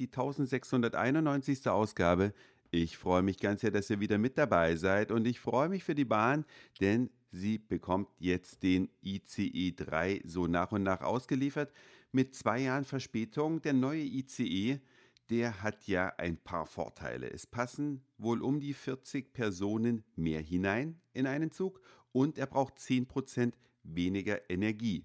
die 1691. Ausgabe. Ich freue mich ganz sehr, dass ihr wieder mit dabei seid und ich freue mich für die Bahn, denn sie bekommt jetzt den ICE 3 so nach und nach ausgeliefert mit zwei Jahren Verspätung. Der neue ICE, der hat ja ein paar Vorteile. Es passen wohl um die 40 Personen mehr hinein in einen Zug und er braucht 10% weniger Energie.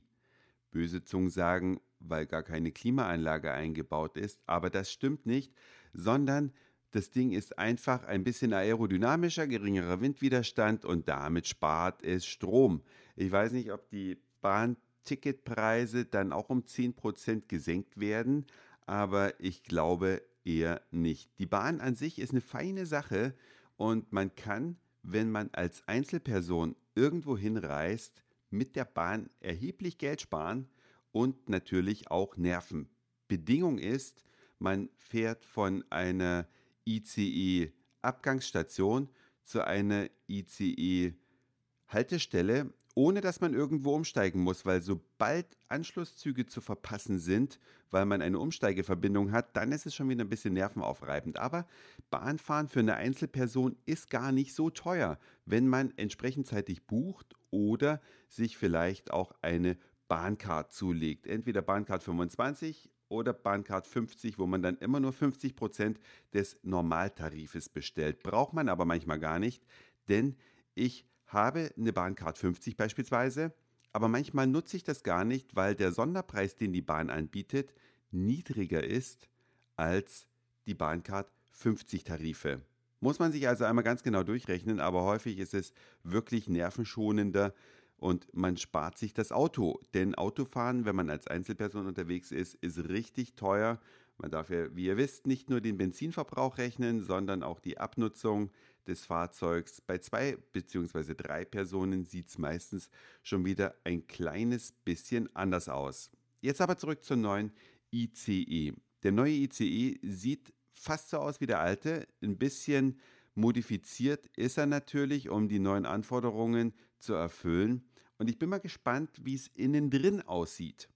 Böse Zungen sagen, weil gar keine Klimaanlage eingebaut ist, aber das stimmt nicht, sondern das Ding ist einfach ein bisschen aerodynamischer, geringerer Windwiderstand und damit spart es Strom. Ich weiß nicht, ob die Bahnticketpreise dann auch um 10% gesenkt werden, aber ich glaube eher nicht. Die Bahn an sich ist eine feine Sache und man kann, wenn man als Einzelperson irgendwo hinreist, mit der Bahn erheblich Geld sparen und natürlich auch Nerven. Bedingung ist, man fährt von einer ICE-Abgangsstation zu einer ICE-Haltestelle, ohne dass man irgendwo umsteigen muss, weil sobald Anschlusszüge zu verpassen sind, weil man eine Umsteigeverbindung hat, dann ist es schon wieder ein bisschen nervenaufreibend. Aber Bahnfahren für eine Einzelperson ist gar nicht so teuer, wenn man entsprechend zeitig bucht oder sich vielleicht auch eine Bahncard zulegt. Entweder Bahncard 25 oder Bahncard 50, wo man dann immer nur 50 Prozent des Normaltarifes bestellt. Braucht man aber manchmal gar nicht, denn ich habe eine Bahncard 50 beispielsweise, aber manchmal nutze ich das gar nicht, weil der Sonderpreis, den die Bahn anbietet, niedriger ist als die Bahncard 50 Tarife. Muss man sich also einmal ganz genau durchrechnen, aber häufig ist es wirklich nervenschonender, und man spart sich das Auto. Denn Autofahren, wenn man als Einzelperson unterwegs ist, ist richtig teuer. Man darf ja, wie ihr wisst, nicht nur den Benzinverbrauch rechnen, sondern auch die Abnutzung des Fahrzeugs. Bei zwei bzw. drei Personen sieht es meistens schon wieder ein kleines bisschen anders aus. Jetzt aber zurück zur neuen ICE. Der neue ICE sieht fast so aus wie der alte, ein bisschen Modifiziert ist er natürlich, um die neuen Anforderungen zu erfüllen. Und ich bin mal gespannt, wie es innen drin aussieht.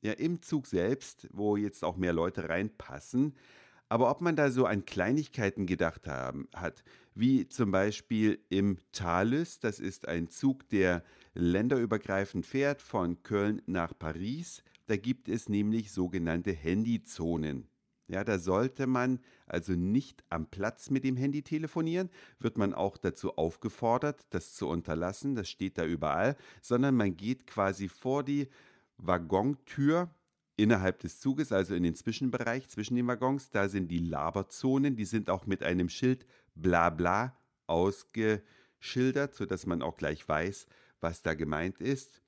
Ja, im Zug selbst, wo jetzt auch mehr Leute reinpassen. Aber ob man da so an Kleinigkeiten gedacht haben, hat, wie zum Beispiel im Thalys, das ist ein Zug, der länderübergreifend fährt von Köln nach Paris. Da gibt es nämlich sogenannte Handyzonen. Ja, da sollte man also nicht am Platz mit dem Handy telefonieren, wird man auch dazu aufgefordert, das zu unterlassen, das steht da überall, sondern man geht quasi vor die Waggontür innerhalb des Zuges, also in den Zwischenbereich zwischen den Waggons, da sind die Laberzonen, die sind auch mit einem Schild bla bla ausgeschildert, sodass man auch gleich weiß, was da gemeint ist.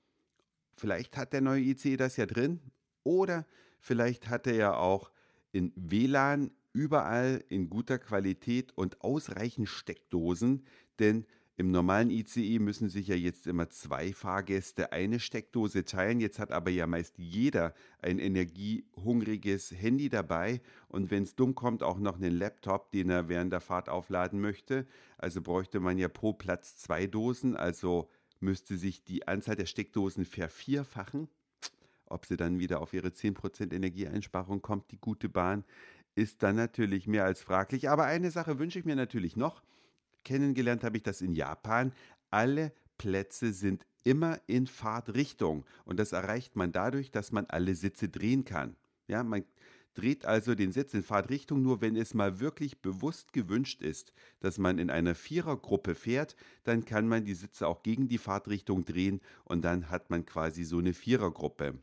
Vielleicht hat der neue ICE das ja drin oder vielleicht hat er ja auch in WLAN überall in guter Qualität und ausreichend Steckdosen, denn im normalen ICE müssen sich ja jetzt immer zwei Fahrgäste eine Steckdose teilen. Jetzt hat aber ja meist jeder ein energiehungriges Handy dabei und wenn es dumm kommt, auch noch einen Laptop, den er während der Fahrt aufladen möchte. Also bräuchte man ja pro Platz zwei Dosen, also müsste sich die Anzahl der Steckdosen vervierfachen. Ob sie dann wieder auf ihre 10% Energieeinsparung kommt, die gute Bahn, ist dann natürlich mehr als fraglich. Aber eine Sache wünsche ich mir natürlich noch. Kennengelernt habe ich das in Japan. Alle Plätze sind immer in Fahrtrichtung. Und das erreicht man dadurch, dass man alle Sitze drehen kann. Ja, man dreht also den Sitz in Fahrtrichtung nur, wenn es mal wirklich bewusst gewünscht ist, dass man in einer Vierergruppe fährt, dann kann man die Sitze auch gegen die Fahrtrichtung drehen und dann hat man quasi so eine Vierergruppe.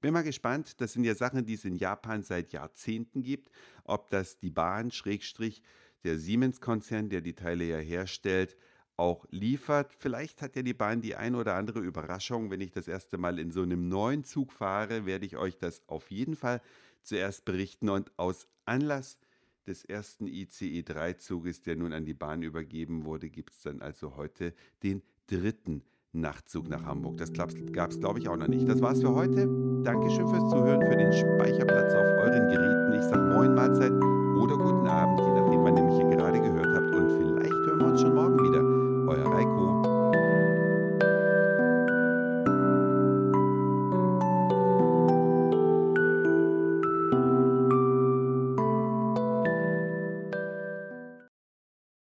Bin mal gespannt, das sind ja Sachen, die es in Japan seit Jahrzehnten gibt, ob das die Bahn, Schrägstrich, der Siemens-Konzern, der die Teile ja herstellt, auch liefert. Vielleicht hat ja die Bahn die ein oder andere Überraschung. Wenn ich das erste Mal in so einem neuen Zug fahre, werde ich euch das auf jeden Fall zuerst berichten. Und aus Anlass des ersten ICE 3-Zuges, der nun an die Bahn übergeben wurde, gibt es dann also heute den dritten Nachtzug nach Hamburg. Das gab es, glaube ich, auch noch nicht. Das war's für heute. Dankeschön fürs Zuhören, für den Speicherplatz auf euren Geräten. Ich sage Moin, Mahlzeit oder guten Abend nämlich hier gerade gehört.